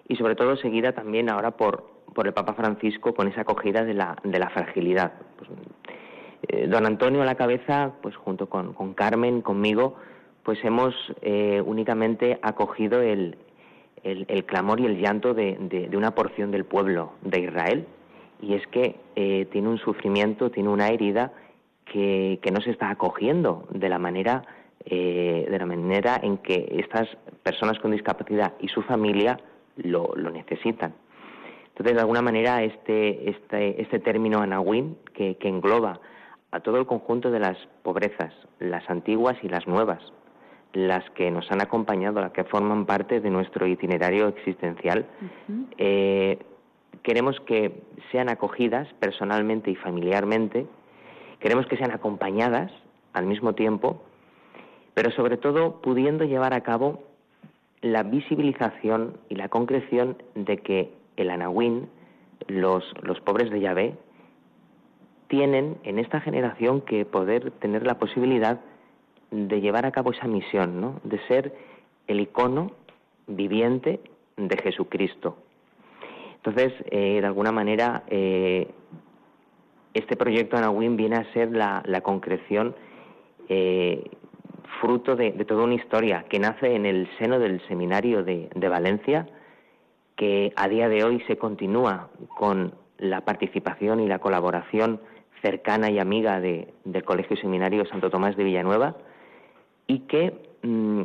E: y sobre todo seguida también ahora por, por el Papa Francisco con esa acogida de la, de la fragilidad. Pues, eh, don Antonio a la cabeza, pues junto con, con Carmen, conmigo, pues hemos eh, únicamente acogido el, el, el clamor y el llanto de, de- de una porción del pueblo de Israel. Y es que eh, tiene un sufrimiento, tiene una herida que, que no se está acogiendo de la manera eh, de la manera en que estas personas con discapacidad y su familia lo, lo necesitan. Entonces, de alguna manera, este, este, este término anawin, que, que engloba a todo el conjunto de las pobrezas, las antiguas y las nuevas, las que nos han acompañado, las que forman parte de nuestro itinerario existencial, eh, queremos que sean acogidas personalmente y familiarmente, queremos que sean acompañadas al mismo tiempo, pero sobre todo pudiendo llevar a cabo la visibilización y la concreción de que el Anawin, los, los pobres de Yahvé, tienen en esta generación que poder tener la posibilidad de llevar a cabo esa misión, ¿no? de ser el icono viviente de Jesucristo. Entonces, eh, de alguna manera, eh, este proyecto Anawin viene a ser la, concreción eh, fruto de, toda una historia que nace en el seno del seminario de, de Valencia, que a día de hoy se continúa con la participación y la colaboración cercana y amiga de- del Colegio Seminario Santo Tomás de Villanueva y que mm,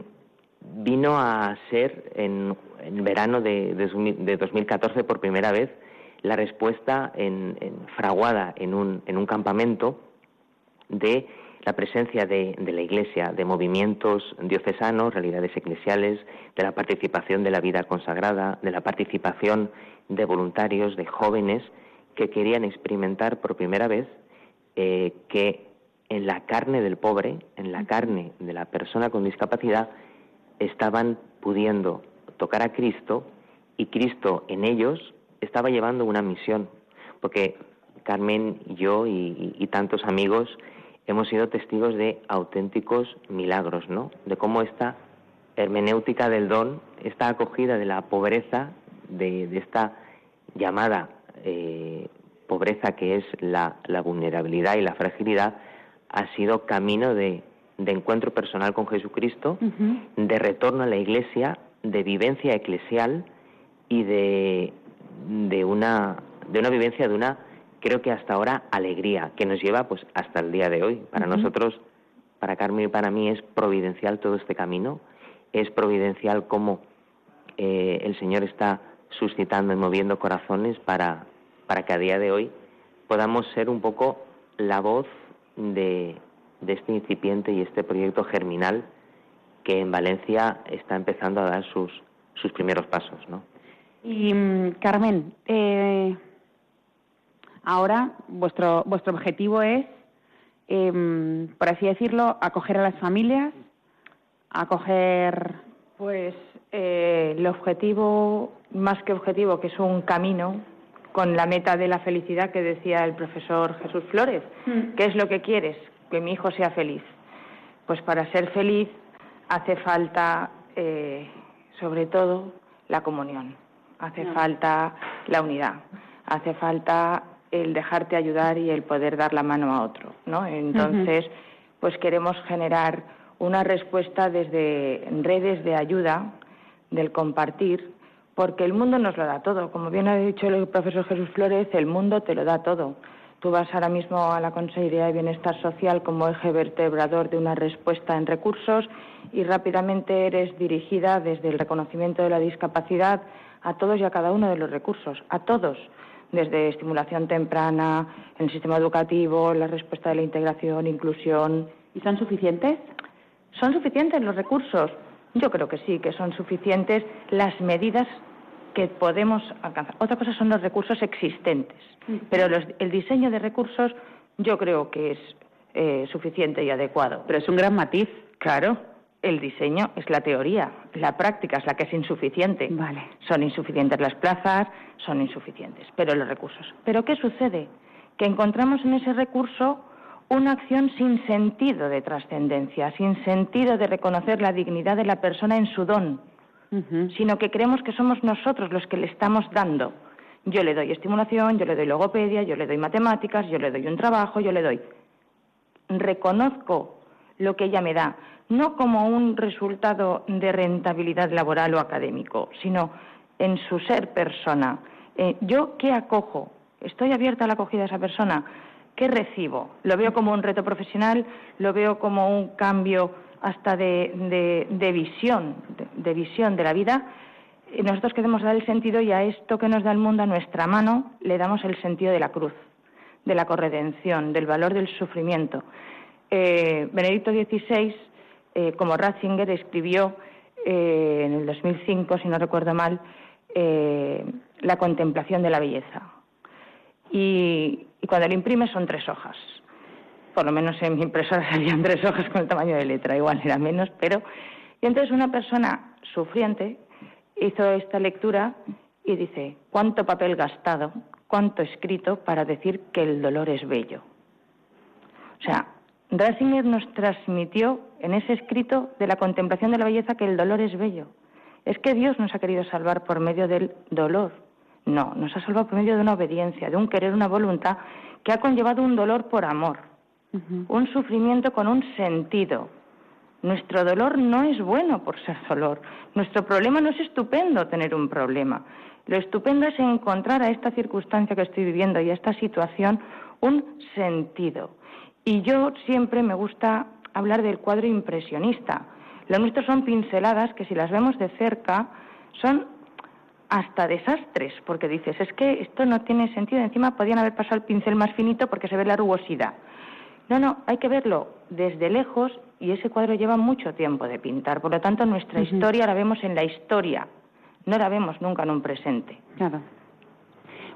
E: vino a ser en, en verano de, de, 2000 de 2014 por primera vez la respuesta en, en- fraguada en un, en un campamento de la presencia de, de la Iglesia, de movimientos diocesanos, realidades eclesiales, de la participación de la vida consagrada, de la participación de voluntarios, de jóvenes que querían experimentar por primera vez eh, que en la carne del pobre, en la carne de la persona con discapacidad, estaban pudiendo tocar a Cristo y Cristo en ellos estaba llevando una misión, porque Carmen, yo y, tantos amigos hemos sido testigos de auténticos milagros, ¿no? De cómo esta hermenéutica del don, esta acogida de la pobreza, de, de esta llamada eh, pobreza que es la, la, vulnerabilidad y la fragilidad ha sido camino de, de encuentro personal con Jesucristo, uh -huh. de retorno a la iglesia, de vivencia eclesial y de, de, una, de una vivencia de una, creo que hasta ahora, alegría, que nos lleva pues hasta el día de hoy. Para uh -huh. nosotros, para Carmen y para mí es providencial todo este camino, es providencial cómo eh, el Señor está suscitando y moviendo corazones para, para que a día de hoy podamos ser un poco la voz de, de este incipiente y este proyecto germinal que en Valencia está empezando a dar sus, sus primeros pasos, ¿no?
B: Y Carmen, eh, ahora vuestro vuestro objetivo es, eh, por así decirlo, acoger a las familias, acoger,
F: pues eh, el objetivo más que objetivo, que es un camino con la meta de la felicidad que decía el profesor Jesús Flores. Mm. ¿Qué es lo que quieres? Que mi hijo sea feliz. Pues para ser feliz hace falta, eh, sobre todo, la comunión, hace no. falta la unidad, hace falta el dejarte ayudar y el poder dar la mano a otro, ¿no? Entonces, uh -huh. pues queremos generar una respuesta desde redes de ayuda, del compartir, porque el mundo nos lo da todo. Como bien ha dicho el profesor Jesús Flores, el mundo te lo da todo. Tú vas ahora mismo a la Consejería de Bienestar Social como eje vertebrador de una respuesta en recursos y rápidamente eres dirigida desde el reconocimiento de la discapacidad a todos y a cada uno de los recursos, a todos, desde estimulación temprana, en el sistema educativo, la respuesta de la integración, inclusión.
B: ¿Y son suficientes?
F: ¿Son suficientes los recursos? Yo creo que sí, que son suficientes las medidas que podemos alcanzar. Otra cosa son los recursos existentes, -huh. pero los, el diseño de recursos yo creo que es eh, suficiente y adecuado.
B: Pero es un gran matiz.
F: Claro, el diseño es la teoría, la práctica es la que es insuficiente.
B: Vale.
F: Son insuficientes las plazas, son insuficientes, pero los recursos. Pero ¿qué sucede? Que encontramos en ese recurso una acción sin sentido de trascendencia, sin sentido de reconocer la dignidad de la persona en su don, sino que creemos que somos nosotros los que le estamos dando. Yo le doy estimulación, yo le doy logopedia, yo le doy matemáticas, yo le doy un trabajo, yo le doy. Reconozco lo que ella me da, no como un resultado de rentabilidad laboral o académico, sino en su ser persona. Eh, ¿Yo qué acojo? ¿Estoy abierta a la acogida de esa persona? ¿Qué recibo? ¿Lo veo como un reto profesional? ¿Lo veo como un cambio hasta de, de, visión, de, visión de la vida? Y nosotros queremos dar el sentido y a esto que nos da el mundo, a nuestra mano, le damos el sentido de la cruz, de la corredención, del valor del sufrimiento. Eh, Benedicto XVI, eh, como Ratzinger, escribió eh, en el 2005, si no recuerdo mal, eh, La contemplación de la belleza. Y, y cuando lo imprime son tres hojas. Por lo menos en mi impresora salían tres hojas con el tamaño de letra, igual era menos, pero... Y entonces una persona sufriente hizo esta lectura y dice, ¿cuánto papel gastado, cuánto escrito para decir que el dolor es bello? O sea, Ratzinger nos transmitió en ese escrito de la contemplación de la belleza que el dolor es bello. Es que Dios nos ha querido salvar por medio del dolor. No, nos ha salvado por medio de una obediencia, de un querer, una voluntad que ha conllevado un dolor por amor, un sufrimiento con un sentido. Nuestro dolor no es bueno por ser dolor. Nuestro problema no es estupendo tener un problema. Lo estupendo es encontrar a esta circunstancia que estoy viviendo y a esta situación un sentido. Y yo siempre me gusta hablar del cuadro impresionista. Lo nuestro son pinceladas que si las vemos de cerca son hasta desastres, porque dices, es que esto no tiene sentido, encima podían haber pasado el pincel más finito porque se ve la rugosidad. No, no, hay que verlo desde lejos y ese cuadro lleva mucho tiempo de pintar, por lo tanto nuestra uh -huh. historia la vemos en la historia, no la vemos nunca en un presente.
B: Claro.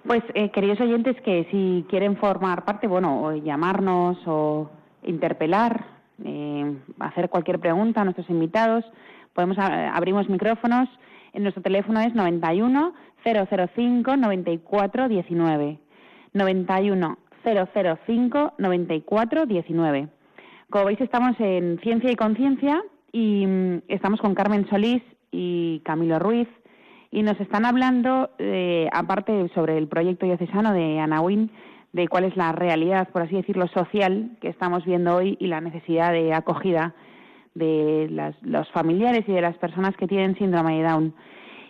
B: Pues, eh, queridos oyentes, que si quieren formar parte, bueno, o llamarnos o interpelar, eh, hacer cualquier pregunta a nuestros invitados, podemos abrimos micrófonos. Nuestro teléfono es 91 005 94 19. 91 005 94 19. Como veis, estamos en Ciencia y Conciencia y mm, estamos con Carmen Solís y Camilo Ruiz y nos están hablando, eh, aparte sobre el proyecto diocesano de Anawin, de cuál es la realidad, por así decirlo, social que estamos viendo hoy y la necesidad de acogida de los familiares y de las personas que tienen síndrome de Down.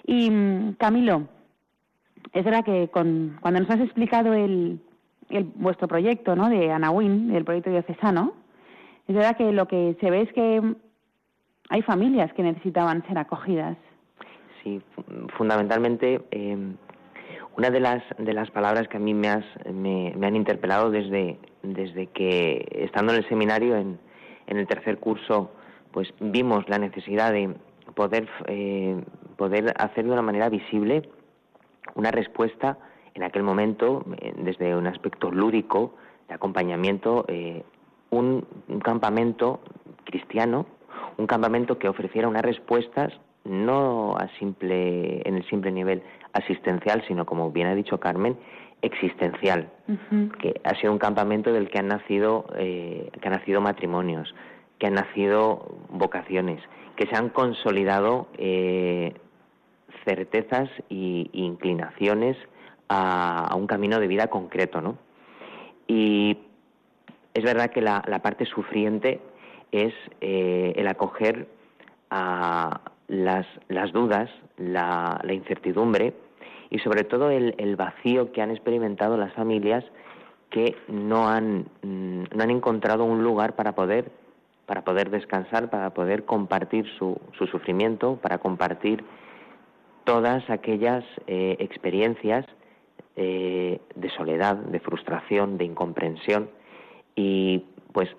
B: Y mm, Camilo, es verdad que con, cuando nos has explicado el, el, vuestro proyecto ¿no? de Anawin, el proyecto diocesano, es verdad que lo que se ve es que hay familias que necesitaban ser acogidas.
E: Sí, fundamentalmente eh, una de las de las palabras que a mí me, has, me, me, han interpelado desde desde que estando en el seminario en, en el tercer curso pues vimos la necesidad de poder eh, poder hacer de una manera visible una respuesta en aquel momento eh, desde un aspecto lúdico de acompañamiento eh, un, un campamento cristiano un campamento que ofreciera unas respuestas no a simple, en el simple nivel asistencial, sino como bien ha dicho Carmen, existencial, uh -huh. que ha sido un campamento del que han nacido, eh, que han nacido matrimonios, que han nacido vocaciones, que se han consolidado eh, certezas y inclinaciones a, un camino de vida concreto, ¿no? Y es verdad que la, parte sufriente es eh, el acoger a las, las dudas, la, incertidumbre y sobre todo el, vacío que han experimentado las familias que no han, no han encontrado un lugar para poder, para poder descansar, para poder compartir su, su sufrimiento, para compartir todas aquellas eh, experiencias eh, de soledad, de frustración, de incomprensión y pues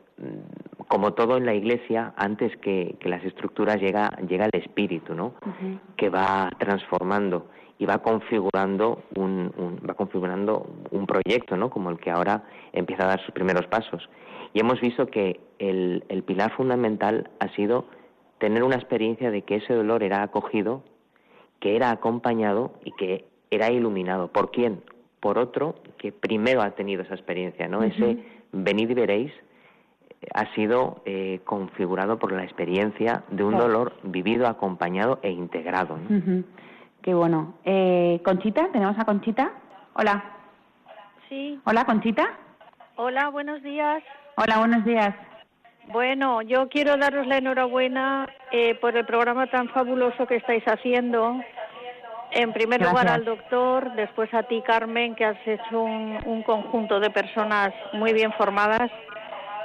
E: como todo en la iglesia, antes que, que las estructuras llega, llega el espíritu, ¿no? Uh -huh. Que va transformando y va configurando un, un, va configurando un proyecto, ¿no? Como el que ahora empieza a dar sus primeros pasos. Y hemos visto que el, el pilar fundamental ha sido tener una experiencia de que ese dolor era acogido, que era acompañado y que era iluminado. ¿Por quién? Por otro que primero ha tenido esa experiencia, ¿no? Uh -huh. Ese venid y veréis ha sido eh, configurado por la experiencia de un claro. dolor vivido, acompañado e integrado. ¿no?
B: Uh -huh. Qué bueno. Eh, Conchita, tenemos a Conchita. Hola.
G: Sí.
B: Hola, Conchita.
G: Hola, buenos días.
B: Hola, buenos días.
G: Bueno, yo quiero daros la enhorabuena eh, por el programa tan fabuloso que estáis haciendo. En primer
B: Gracias.
G: lugar al doctor, después a ti, Carmen, que has hecho un, un conjunto de personas muy bien formadas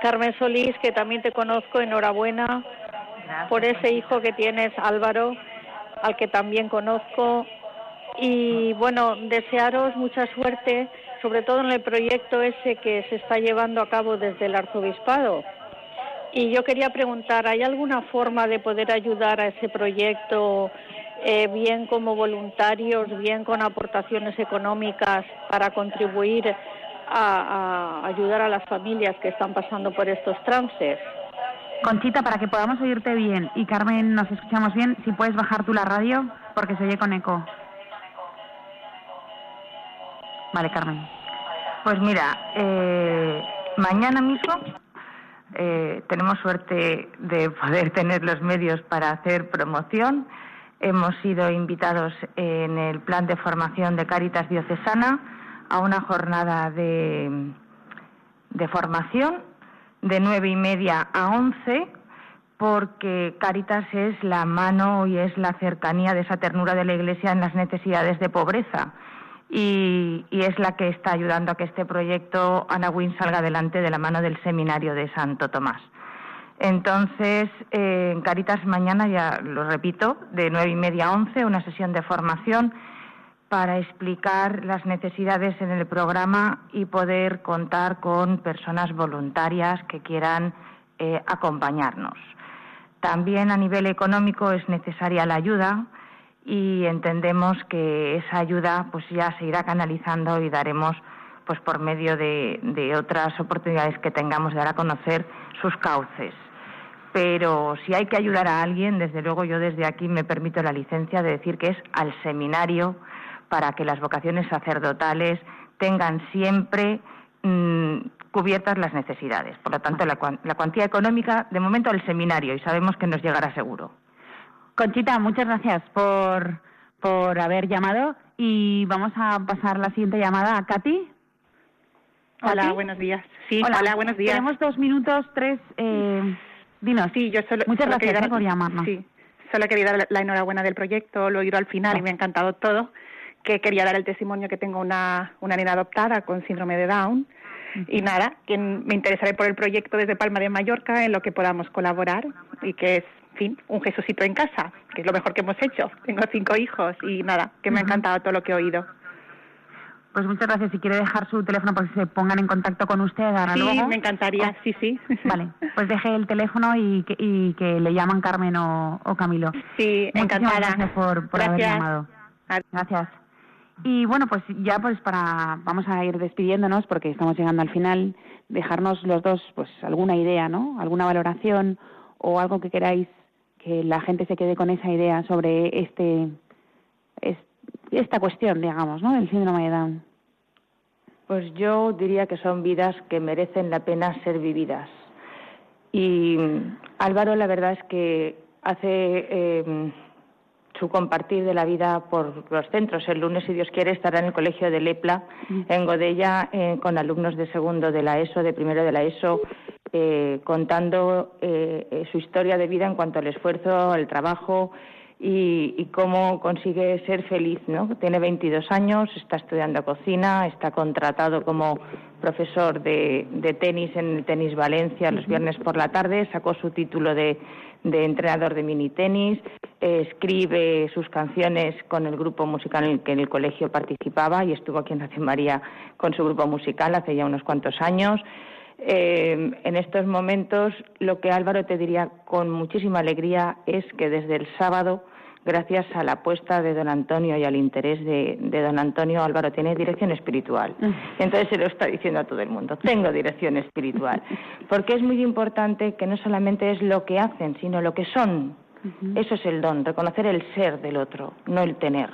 G: Carmen Solís, que también te conozco, enhorabuena Gracias. por ese hijo que tienes, Álvaro, al que también conozco. Y bueno, desearos mucha suerte, sobre todo en el proyecto ese que se está llevando a cabo desde el arzobispado. Y yo quería preguntar, ¿hay alguna forma de poder ayudar a ese proyecto, eh, bien como voluntarios, bien con aportaciones económicas, para contribuir a, ayudar a las familias que están pasando por estos trances.
B: Conchita, para que podamos oírte bien y Carmen nos escuchamos bien, si puedes bajar tú la radio porque se oye con eco. Vale, Carmen.
F: Pues mira, eh, mañana mismo eh, tenemos suerte de poder tener los medios para hacer promoción. Hemos sido invitados en el plan de formación de Cáritas Diocesana a una jornada de, de formación de nueve y media a once porque Caritas es la mano y es la cercanía de esa ternura de la Iglesia en las necesidades de pobreza y, y es la que está ayudando a que este proyecto Ana Win salga adelante de la mano del seminario de Santo Tomás. Entonces, eh, en Caritas mañana, ya lo repito, de nueve y media a once, una sesión de formación para explicar las necesidades en el programa y poder contar con personas voluntarias que quieran eh, acompañarnos. También a nivel económico es necesaria la ayuda y entendemos que esa ayuda pues ya se irá canalizando y daremos pues por medio de, de otras oportunidades que tengamos de dar a conocer sus cauces. Pero si hay que ayudar a alguien, desde luego yo desde aquí me permito la licencia de decir que es al seminario para que las vocaciones sacerdotales tengan siempre mmm, cubiertas las necesidades. Por lo tanto, la, la, cuantía económica, de momento, al seminario, y sabemos que nos llegará seguro.
B: Conchita, muchas gracias por, por haber llamado y vamos a pasar la siguiente llamada a Katy.
H: Hola,
B: ¿Katy?
H: buenos días. Sí, hola, buenos días.
B: Tenemos dos minutos, tres. Eh,
H: Sí, yo solo.
B: Muchas
H: solo
B: gracias
H: quería
B: eh, por llamarnos.
H: Sí, solo quería dar la enhorabuena del proyecto, lo he oído al final y me ha encantado todo. Que quería dar el testimonio que tengo una, una nena adoptada con síndrome de Down. Y nada, que me interesaré por el proyecto desde Palma de Mallorca en lo que podamos colaborar y que es, en fin, un Jesucito en casa, que es lo mejor que hemos hecho. Tengo cinco hijos y nada, que me ha encantado todo lo que he oído.
B: Pues muchas gracias. Si quiere dejar su teléfono para que se pongan en contacto con usted ahora
H: Sí,
B: luego.
H: me encantaría, sí, sí.
B: Vale, pues deje el teléfono y que, y que le llaman Carmen o, o Camilo.
H: Sí,
B: Muchísimas
H: encantada.
B: gracias por, por haber
H: Gracias.
B: llamado. Gracias. Y bueno, pues ya pues para vamos a ir despidiéndonos porque estamos llegando al final. Dejarnos los dos pues alguna idea, ¿no? Alguna valoración o algo que queráis que la gente se quede con esa idea sobre este es- esta cuestión, digamos, ¿no? Del síndrome de Down.
F: Pues yo diría que son vidas que merecen la pena ser vividas. Y mm, Álvaro, la verdad es que hace eh, su compartir de la vida por los centros. El lunes, si Dios quiere, estará en el colegio de Lepla, en Godella, eh, con alumnos de segundo de la ESO, de primero de la ESO, eh, contando eh, eh, su historia de vida en cuanto al esfuerzo, al trabajo y, y cómo consigue ser feliz, ¿no? Tiene 22 años, está estudiando cocina, está contratado como profesor de, de tenis en el Tenis Valencia los viernes por la tarde, sacó su título de, de entrenador de mini tenis, eh, escribe sus canciones con el grupo musical en el que en el colegio participaba y estuvo aquí en Radio María con su grupo musical hace ya unos cuantos años. Eh, en estos momentos, lo que Álvaro te diría con muchísima alegría es que desde el sábado, gracias a la apuesta de don Antonio y al interés de, de don Antonio, Álvaro tiene dirección espiritual. Entonces se lo está diciendo a todo el mundo, tengo dirección espiritual. Porque es muy importante que no solamente es lo que hacen, sino lo que son. Eso es el don, reconocer el ser del otro, no el tener.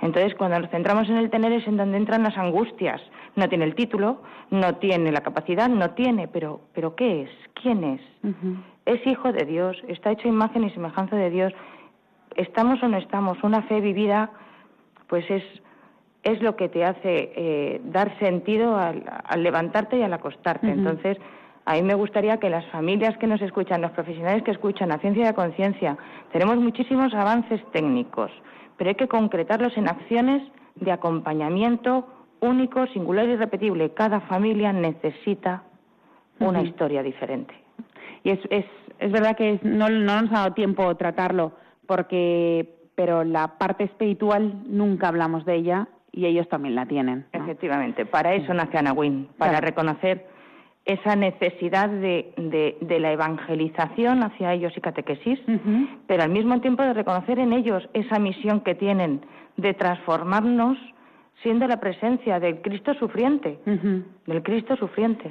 F: Entonces, cuando nos centramos en el tener es en donde entran las angustias. No tiene el título, no tiene la capacidad, no tiene, pero, pero ¿qué es? ¿Quién es? Es hijo de Dios, está hecho imagen y semejanza de Dios. Estamos o no estamos, una fe vivida, pues es, es lo que te hace eh, dar sentido al, al levantarte y al acostarte. Entonces, a mí me gustaría que las familias que nos escuchan, los profesionales que escuchan a ciencia y a conciencia, tenemos muchísimos avances técnicos, pero hay que concretarlos en acciones de acompañamiento único, singular y irrepetible. Cada familia necesita una historia diferente.
B: Y es, es, es verdad que no, no nos ha dado tiempo tratarlo, porque, pero la parte espiritual nunca hablamos de ella y ellos también la tienen. ¿no?
F: Efectivamente, para eso nace Anawin, para
B: Claro.
F: reconocer esa necesidad de, de- de la evangelización hacia ellos y catequesis, pero al mismo tiempo de reconocer en ellos esa misión que tienen de transformarnos siendo la presencia del Cristo sufriente,
B: Ujú.
F: del Cristo sufriente.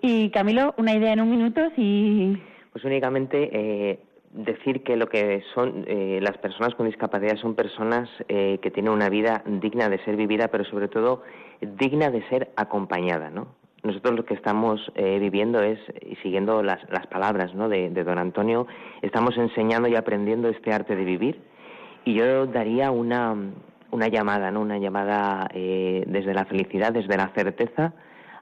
B: Y Camilo, una idea en un minuto, si
E: Pues únicamente eh, decir que lo que son eh, las personas con discapacidad son personas eh, que tienen una vida digna de ser vivida, pero sobre todo digna de ser acompañada, ¿no? Nosotros lo que estamos eh, viviendo es, y siguiendo las, las palabras ¿no? de, de don Antonio, estamos enseñando y aprendiendo este arte de vivir. Y yo daría una, una llamada, ¿no? Una llamada eh, desde la felicidad, desde la certeza,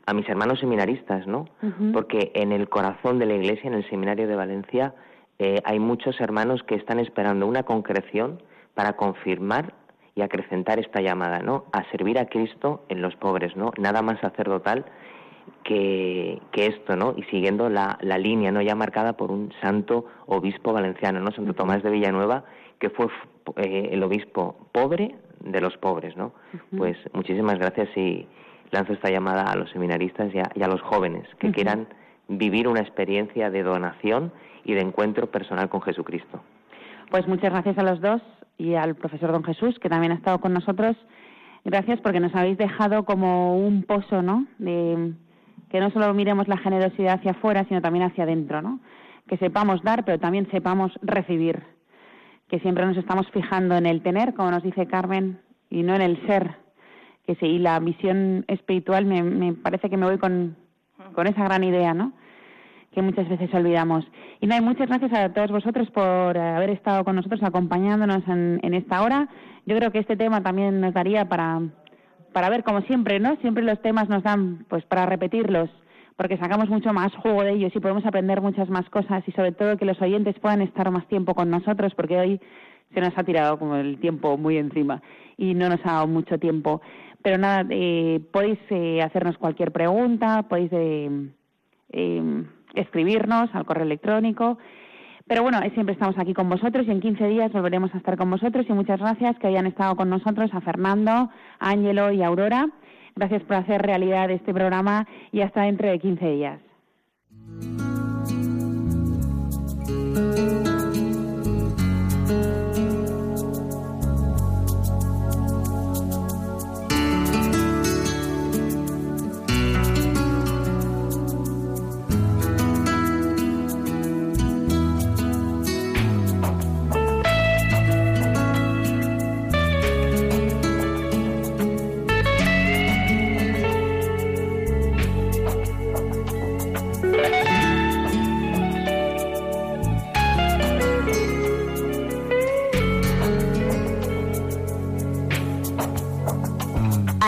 E: a mis hermanos seminaristas, ¿no? Porque en el corazón de la Iglesia, en el Seminario de Valencia, eh, hay muchos hermanos que están esperando una concreción para confirmar y acrecentar esta llamada, ¿no? A servir a Cristo en los pobres, ¿no? Nada más sacerdotal que, que esto, ¿no? Y siguiendo la, la línea, ¿no? Ya marcada por un santo obispo valenciano, ¿no? Santo Tomás de Villanueva, que fue eh, el obispo pobre de los pobres, ¿no? Pues muchísimas gracias y lanzo esta llamada a los seminaristas y a, y a los jóvenes que quieran vivir una experiencia de donación y de encuentro personal con Jesucristo.
B: Pues muchas gracias a los dos y al profesor Don Jesús, que también ha estado con nosotros. Gracias porque nos habéis dejado como un pozo, ¿no? De que no solo miremos la generosidad hacia afuera, sino también hacia adentro, ¿no? Que sepamos dar, pero también sepamos recibir. Que siempre nos estamos fijando en el tener, como nos dice Carmen, y no en el ser. Que sí, la visión espiritual me, me parece que me voy con, con esa gran idea, ¿no? Que muchas veces olvidamos. Y nada, muchas gracias a todos vosotros por haber estado con nosotros acompañándonos en, en esta hora. Yo creo que este tema también nos daría para, para ver, como siempre, ¿no? Siempre los temas nos dan pues para repetirlos porque sacamos mucho más juego de ellos y podemos aprender muchas más cosas y sobre todo que los oyentes puedan estar más tiempo con nosotros porque hoy se nos ha tirado como el tiempo muy encima y no nos ha dado mucho tiempo. Pero nada, eh, podéis eh, hacernos cualquier pregunta, podéis eh, eh, escribirnos al correo electrónico. Pero bueno, siempre estamos aquí con vosotros y en 15 días volveremos a estar con vosotros y muchas gracias que hayan estado con nosotros a Fernando, a Ángelo y Aurora. Gracias por hacer realidad este programa y hasta dentro de 15 días.